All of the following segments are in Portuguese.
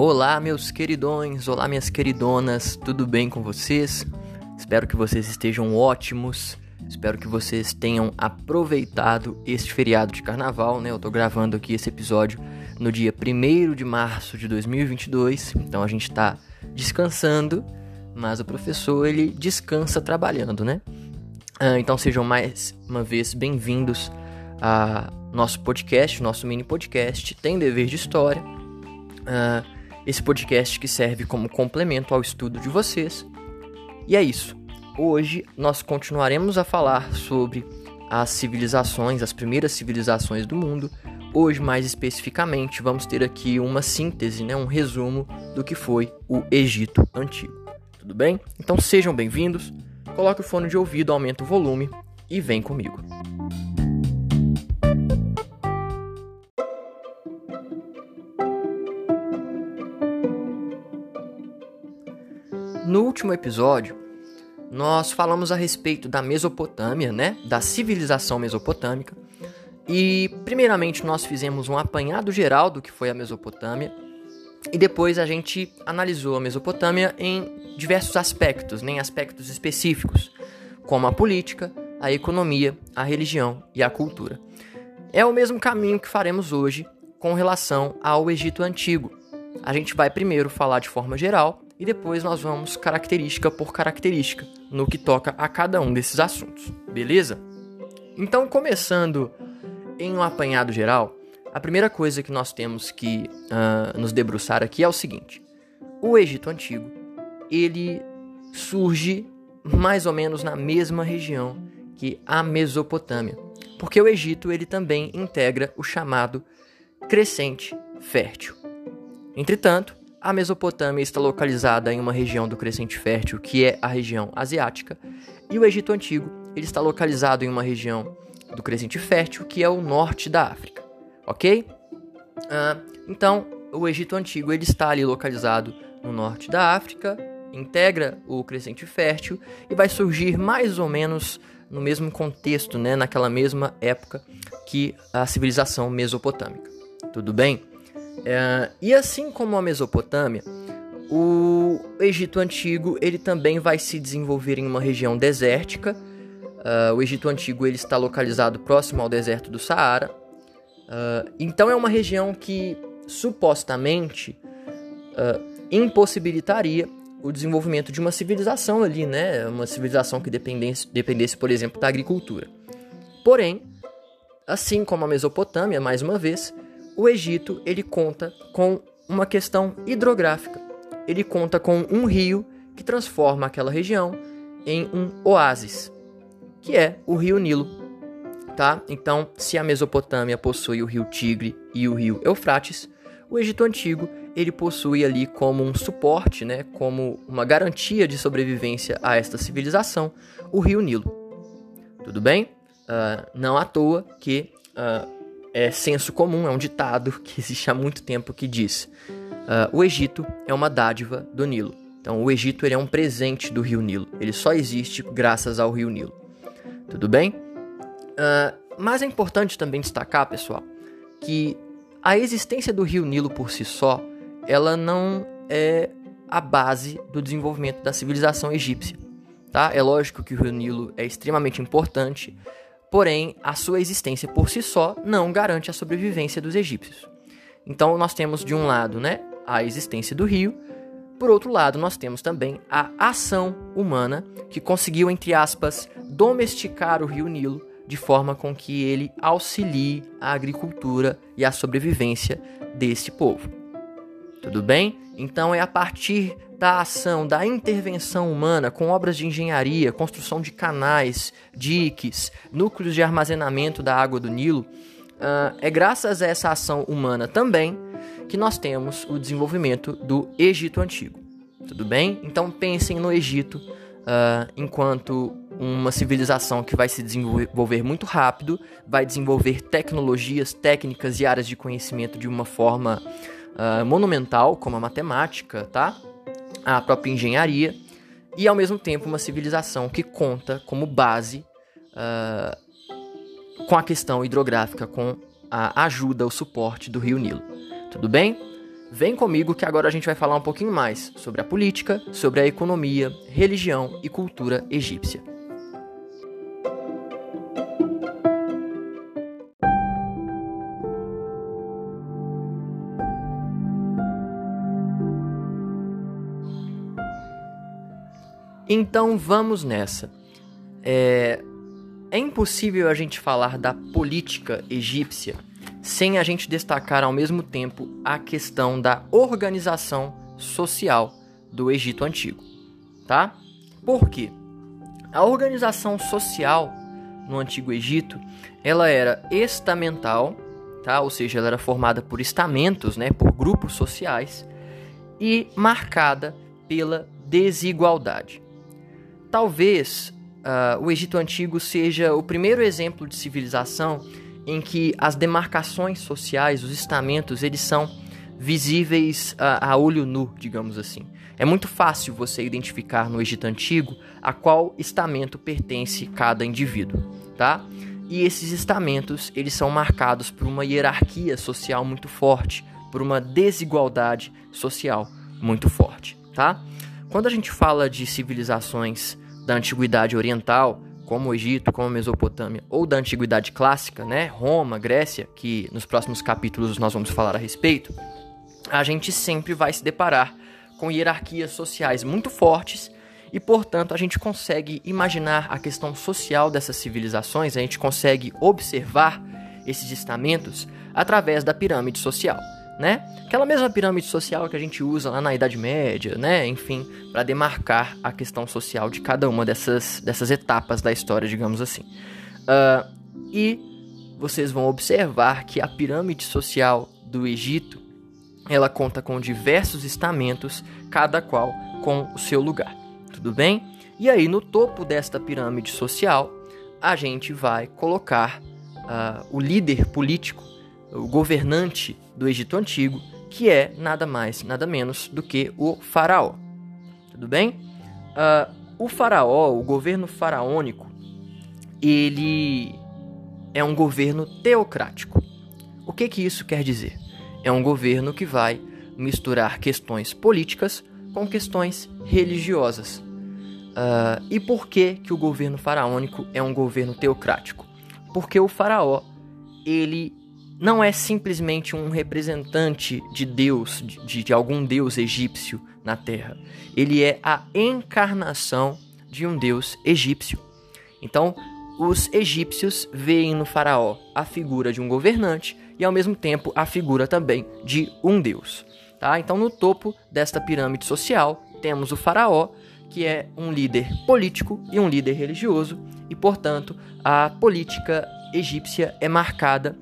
Olá, meus queridões, olá, minhas queridonas, tudo bem com vocês? Espero que vocês estejam ótimos, espero que vocês tenham aproveitado este feriado de carnaval, né? Eu tô gravando aqui esse episódio no dia 1 de março de 2022, então a gente tá descansando, mas o professor ele descansa trabalhando, né? Ah, então sejam mais uma vez bem-vindos a nosso podcast, nosso mini podcast, tem dever de história. Uh, esse podcast que serve como complemento ao estudo de vocês. E é isso. Hoje nós continuaremos a falar sobre as civilizações, as primeiras civilizações do mundo. Hoje, mais especificamente, vamos ter aqui uma síntese, né, um resumo do que foi o Egito Antigo. Tudo bem? Então sejam bem-vindos. Coloque o fone de ouvido, aumenta o volume e vem comigo. No último episódio, nós falamos a respeito da Mesopotâmia, né, da civilização mesopotâmica. E primeiramente nós fizemos um apanhado geral do que foi a Mesopotâmia, e depois a gente analisou a Mesopotâmia em diversos aspectos, né, em aspectos específicos, como a política, a economia, a religião e a cultura. É o mesmo caminho que faremos hoje com relação ao Egito Antigo. A gente vai primeiro falar de forma geral e depois nós vamos característica por característica no que toca a cada um desses assuntos, beleza? Então, começando em um apanhado geral, a primeira coisa que nós temos que uh, nos debruçar aqui é o seguinte: o Egito Antigo ele surge mais ou menos na mesma região que a Mesopotâmia, porque o Egito ele também integra o chamado crescente fértil. Entretanto, a Mesopotâmia está localizada em uma região do crescente fértil, que é a região asiática, e o Egito Antigo ele está localizado em uma região do crescente fértil, que é o norte da África, ok? Uh, então, o Egito Antigo ele está ali localizado no norte da África, integra o crescente fértil e vai surgir mais ou menos no mesmo contexto, né, naquela mesma época que a civilização mesopotâmica. Tudo bem? É, e assim como a Mesopotâmia, o Egito Antigo ele também vai se desenvolver em uma região desértica. Uh, o Egito Antigo ele está localizado próximo ao deserto do Saara. Uh, então é uma região que supostamente uh, impossibilitaria o desenvolvimento de uma civilização ali, né? Uma civilização que dependesse, dependesse, por exemplo, da agricultura. Porém, assim como a Mesopotâmia, mais uma vez, o Egito ele conta com uma questão hidrográfica. Ele conta com um rio que transforma aquela região em um oásis, que é o rio Nilo. Tá? Então, se a Mesopotâmia possui o rio Tigre e o rio Eufrates, o Egito antigo ele possui ali como um suporte, né, como uma garantia de sobrevivência a esta civilização, o rio Nilo. Tudo bem? Uh, não à toa que uh, é senso comum, é um ditado que existe há muito tempo que diz: uh, o Egito é uma dádiva do Nilo. Então, o Egito ele é um presente do Rio Nilo. Ele só existe graças ao Rio Nilo. Tudo bem? Uh, mas é importante também destacar, pessoal, que a existência do Rio Nilo por si só, ela não é a base do desenvolvimento da civilização egípcia. Tá? É lógico que o Rio Nilo é extremamente importante, Porém, a sua existência por si só não garante a sobrevivência dos egípcios. Então, nós temos de um lado, né, a existência do rio, por outro lado, nós temos também a ação humana que conseguiu, entre aspas, domesticar o rio Nilo de forma com que ele auxilie a agricultura e a sobrevivência desse povo. Tudo bem? Então é a partir da ação, da intervenção humana com obras de engenharia, construção de canais, diques, núcleos de armazenamento da água do Nilo, uh, é graças a essa ação humana também que nós temos o desenvolvimento do Egito Antigo. Tudo bem? Então pensem no Egito uh, enquanto uma civilização que vai se desenvolver muito rápido, vai desenvolver tecnologias, técnicas e áreas de conhecimento de uma forma uh, monumental, como a matemática, tá? A própria engenharia e ao mesmo tempo uma civilização que conta como base uh, com a questão hidrográfica, com a ajuda, o suporte do rio Nilo. Tudo bem? Vem comigo que agora a gente vai falar um pouquinho mais sobre a política, sobre a economia, religião e cultura egípcia. Então vamos nessa. É, é impossível a gente falar da política egípcia sem a gente destacar ao mesmo tempo a questão da organização social do Egito Antigo, tá? Por quê? A organização social no Antigo Egito, ela era estamental, tá? Ou seja, ela era formada por estamentos, né, por grupos sociais e marcada pela desigualdade. Talvez uh, o Egito Antigo seja o primeiro exemplo de civilização em que as demarcações sociais, os estamentos, eles são visíveis a, a, olho nu, digamos assim. É muito fácil você identificar no Egito Antigo a qual estamento pertence cada indivíduo, tá? E esses estamentos, eles são marcados por uma hierarquia social muito forte, por uma desigualdade social muito forte, tá? Quando a gente fala de civilizações da antiguidade oriental, como o Egito, como a Mesopotâmia, ou da antiguidade clássica, né, Roma, Grécia, que nos próximos capítulos nós vamos falar a respeito, a gente sempre vai se deparar com hierarquias sociais muito fortes e, portanto, a gente consegue imaginar a questão social dessas civilizações, a gente consegue observar esses estamentos através da pirâmide social né? Aquela mesma pirâmide social que a gente usa lá na Idade Média, né? Enfim, para demarcar a questão social de cada uma dessas, dessas etapas da história, digamos assim. Uh, e vocês vão observar que a pirâmide social do Egito ela conta com diversos estamentos, cada qual com o seu lugar. Tudo bem? E aí, no topo desta pirâmide social, a gente vai colocar uh, o líder político o governante do Egito Antigo, que é nada mais, nada menos do que o faraó. Tudo bem? Uh, o faraó, o governo faraônico, ele é um governo teocrático. O que, que isso quer dizer? É um governo que vai misturar questões políticas com questões religiosas. Uh, e por que, que o governo faraônico é um governo teocrático? Porque o faraó ele não é simplesmente um representante de Deus, de, de, algum deus egípcio na Terra. Ele é a encarnação de um deus egípcio. Então, os egípcios veem no faraó a figura de um governante e ao mesmo tempo a figura também de um deus. Tá? Então, no topo desta pirâmide social, temos o faraó, que é um líder político e um líder religioso, e portanto, a política egípcia é marcada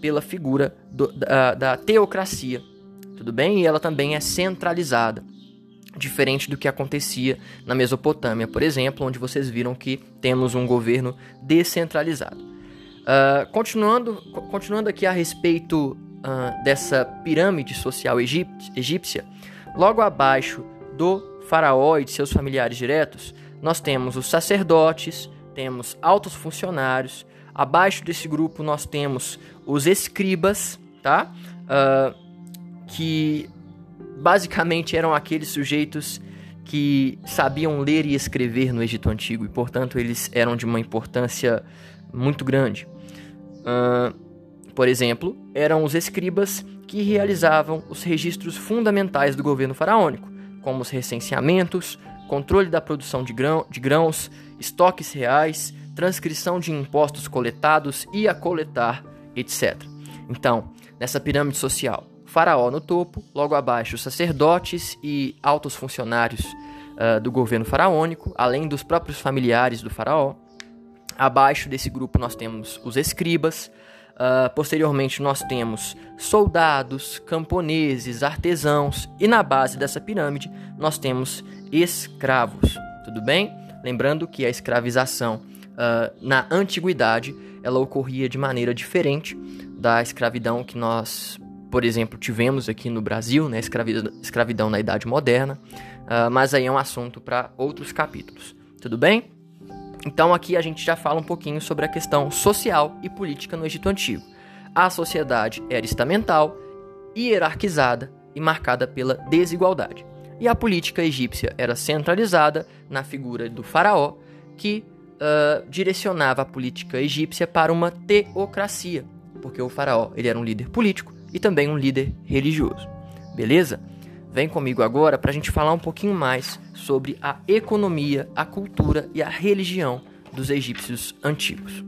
pela figura do, da, da teocracia, tudo bem? E ela também é centralizada, diferente do que acontecia na Mesopotâmia, por exemplo, onde vocês viram que temos um governo descentralizado. Uh, continuando, continuando aqui a respeito uh, dessa pirâmide social egípcia, logo abaixo do faraó e de seus familiares diretos, nós temos os sacerdotes, temos altos funcionários, Abaixo desse grupo nós temos os escribas, tá? Uh, que basicamente eram aqueles sujeitos que sabiam ler e escrever no Egito Antigo e, portanto, eles eram de uma importância muito grande. Uh, por exemplo, eram os escribas que realizavam os registros fundamentais do governo faraônico, como os recenseamentos, controle da produção de, grão, de grãos, estoques reais, transcrição de impostos coletados e a coletar, etc. Então, nessa pirâmide social, faraó no topo, logo abaixo sacerdotes e altos funcionários uh, do governo faraônico, além dos próprios familiares do faraó. Abaixo desse grupo nós temos os escribas, Uh, posteriormente, nós temos soldados, camponeses, artesãos, e na base dessa pirâmide nós temos escravos. Tudo bem? Lembrando que a escravização uh, na antiguidade ela ocorria de maneira diferente da escravidão que nós, por exemplo, tivemos aqui no Brasil, né, escravidão, escravidão na Idade Moderna, uh, mas aí é um assunto para outros capítulos. Tudo bem? Então aqui a gente já fala um pouquinho sobre a questão social e política no Egito Antigo. A sociedade era estamental, hierarquizada e marcada pela desigualdade. E a política egípcia era centralizada na figura do faraó, que uh, direcionava a política egípcia para uma teocracia, porque o faraó ele era um líder político e também um líder religioso. Beleza? Vem comigo agora para a gente falar um pouquinho mais sobre a economia, a cultura e a religião dos egípcios antigos.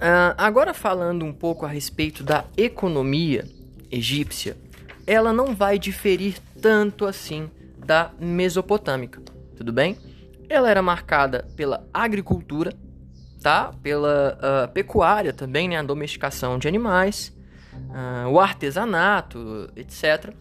Uh, agora falando um pouco a respeito da economia egípcia, ela não vai diferir tanto assim da mesopotâmica, tudo bem? Ela era marcada pela agricultura, tá? Pela uh, pecuária também, né? A domesticação de animais, uh, o artesanato, etc.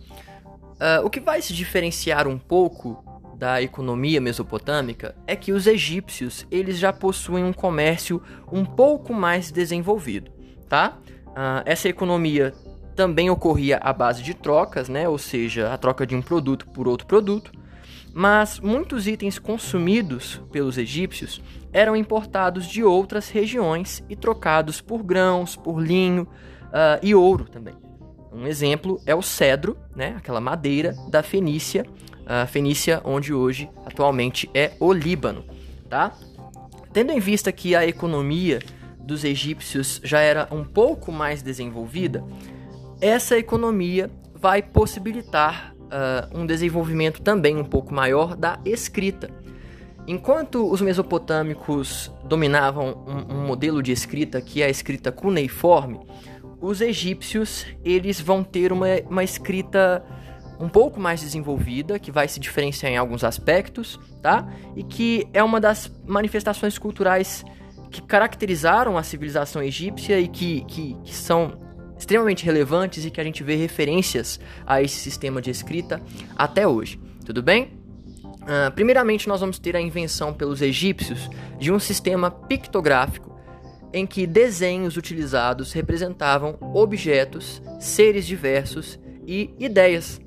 o que vai se diferenciar um pouco da economia mesopotâmica é que os egípcios eles já possuem um comércio um pouco mais desenvolvido, tá? Uh, essa economia também ocorria à base de trocas, né? Ou seja, a troca de um produto por outro produto. Mas muitos itens consumidos pelos egípcios eram importados de outras regiões e trocados por grãos, por linho uh, e ouro também. Um exemplo é o cedro, né? Aquela madeira da Fenícia a Fenícia, onde hoje atualmente é o Líbano, tá? Tendo em vista que a economia dos egípcios já era um pouco mais desenvolvida, essa economia vai possibilitar uh, um desenvolvimento também um pouco maior da escrita. Enquanto os mesopotâmicos dominavam um, um modelo de escrita que é a escrita cuneiforme, os egípcios eles vão ter uma, uma escrita um pouco mais desenvolvida, que vai se diferenciar em alguns aspectos, tá? E que é uma das manifestações culturais que caracterizaram a civilização egípcia e que, que, que são extremamente relevantes e que a gente vê referências a esse sistema de escrita até hoje. Tudo bem? Uh, primeiramente, nós vamos ter a invenção pelos egípcios de um sistema pictográfico em que desenhos utilizados representavam objetos, seres diversos e ideias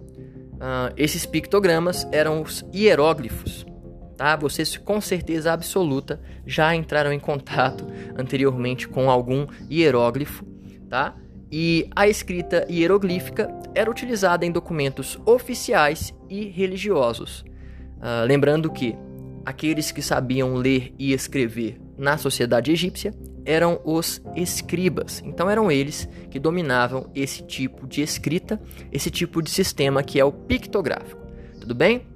Uh, esses pictogramas eram os hieróglifos. Tá? Vocês com certeza absoluta já entraram em contato anteriormente com algum hieróglifo, tá? E a escrita hieroglífica era utilizada em documentos oficiais e religiosos. Uh, lembrando que aqueles que sabiam ler e escrever na sociedade egípcia eram os escribas. Então eram eles que dominavam esse tipo de escrita, esse tipo de sistema que é o pictográfico. Tudo bem?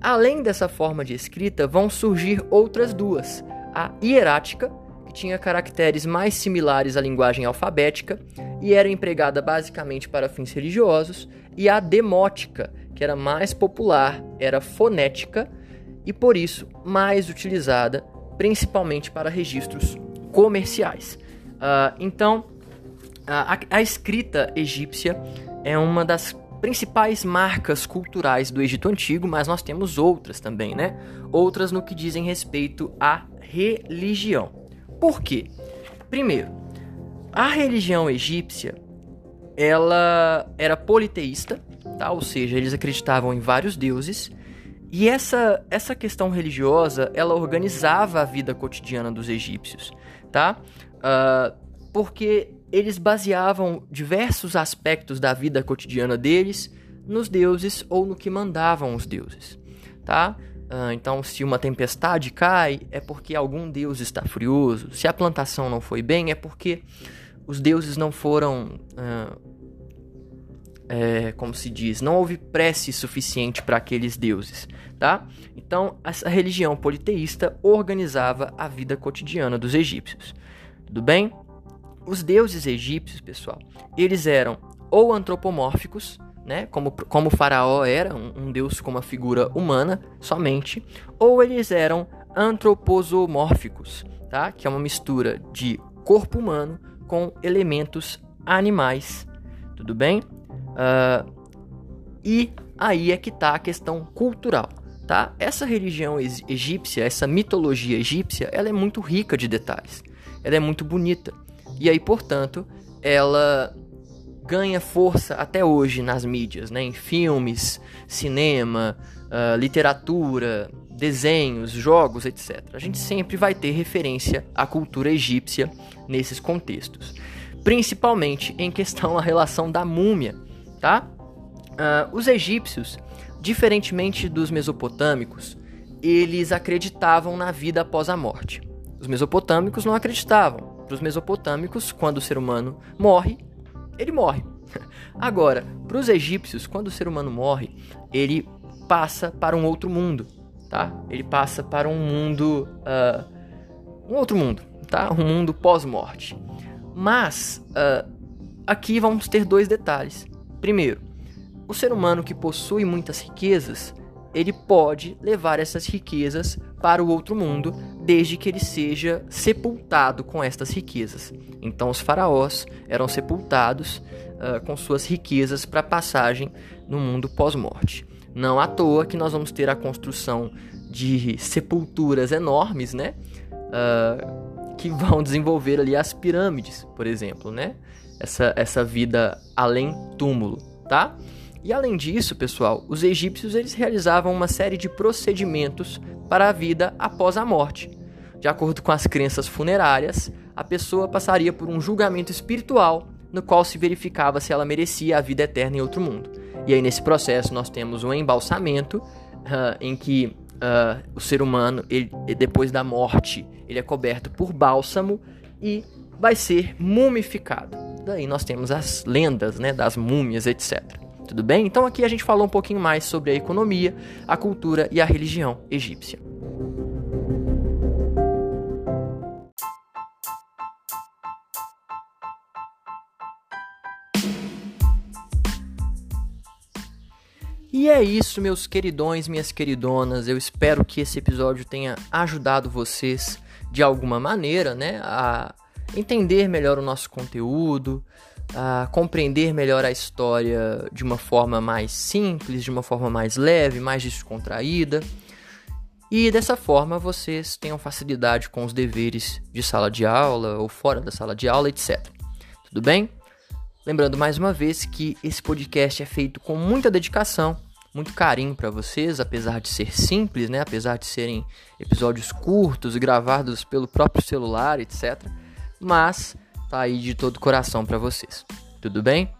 Além dessa forma de escrita, vão surgir outras duas: a hierática, que tinha caracteres mais similares à linguagem alfabética e era empregada basicamente para fins religiosos, e a demótica, que era mais popular, era fonética e por isso mais utilizada principalmente para registros comerciais. Uh, então, a, a escrita egípcia é uma das principais marcas culturais do Egito Antigo, mas nós temos outras também, né? Outras no que dizem respeito à religião. Por quê? Primeiro, a religião egípcia ela era politeísta, tá? Ou seja, eles acreditavam em vários deuses. E essa, essa questão religiosa, ela organizava a vida cotidiana dos egípcios tá? Uh, porque eles baseavam diversos aspectos da vida cotidiana deles nos deuses ou no que mandavam os deuses, tá? Uh, então, se uma tempestade cai, é porque algum deus está furioso. Se a plantação não foi bem, é porque os deuses não foram. Uh, é, como se diz, não houve prece suficiente para aqueles deuses, tá? Então, essa religião politeísta organizava a vida cotidiana dos egípcios. Tudo bem? Os deuses egípcios, pessoal, eles eram ou antropomórficos, né, como, como o faraó era, um, um deus com uma figura humana somente, ou eles eram antroposomórficos, tá? Que é uma mistura de corpo humano com elementos animais. Tudo bem? Uh, e aí é que está a questão cultural. Tá? Essa religião egípcia, essa mitologia egípcia, ela é muito rica de detalhes. Ela é muito bonita. E aí, portanto, ela ganha força até hoje nas mídias, né? em filmes, cinema, uh, literatura, desenhos, jogos, etc. A gente sempre vai ter referência à cultura egípcia nesses contextos, principalmente em questão à relação da múmia, tá? Uh, os egípcios, diferentemente dos mesopotâmicos, eles acreditavam na vida após a morte. Os mesopotâmicos não acreditavam. Para os mesopotâmicos, quando o ser humano morre, ele morre. Agora, para os egípcios, quando o ser humano morre, ele passa para um outro mundo, tá? Ele passa para um mundo, uh, um outro mundo, tá? Um mundo pós-morte. Mas uh, aqui vamos ter dois detalhes. Primeiro, o ser humano que possui muitas riquezas, ele pode levar essas riquezas para o outro mundo, desde que ele seja sepultado com estas riquezas. Então, os faraós eram sepultados uh, com suas riquezas para passagem no mundo pós-morte. Não à toa que nós vamos ter a construção de sepulturas enormes, né? Uh, que vão desenvolver ali as pirâmides, por exemplo, né? Essa, essa vida além túmulo, tá? E além disso, pessoal, os egípcios eles realizavam uma série de procedimentos para a vida após a morte. De acordo com as crenças funerárias, a pessoa passaria por um julgamento espiritual no qual se verificava se ela merecia a vida eterna em outro mundo. E aí nesse processo nós temos um embalsamento uh, em que uh, o ser humano, ele, depois da morte, ele é coberto por bálsamo e vai ser mumificado. Daí nós temos as lendas né, das múmias, etc. Tudo bem? Então aqui a gente falou um pouquinho mais sobre a economia, a cultura e a religião egípcia. E é isso, meus queridões, minhas queridonas. Eu espero que esse episódio tenha ajudado vocês de alguma maneira, né, a entender melhor o nosso conteúdo, a compreender melhor a história de uma forma mais simples, de uma forma mais leve, mais descontraída. E dessa forma vocês tenham facilidade com os deveres de sala de aula ou fora da sala de aula, etc. Tudo bem? Lembrando mais uma vez que esse podcast é feito com muita dedicação, muito carinho para vocês, apesar de ser simples, né? Apesar de serem episódios curtos, gravados pelo próprio celular, etc. Mas tá aí de todo coração para vocês. Tudo bem?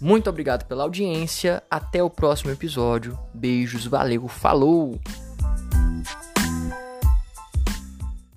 Muito obrigado pela audiência. Até o próximo episódio. Beijos, valeu, falou!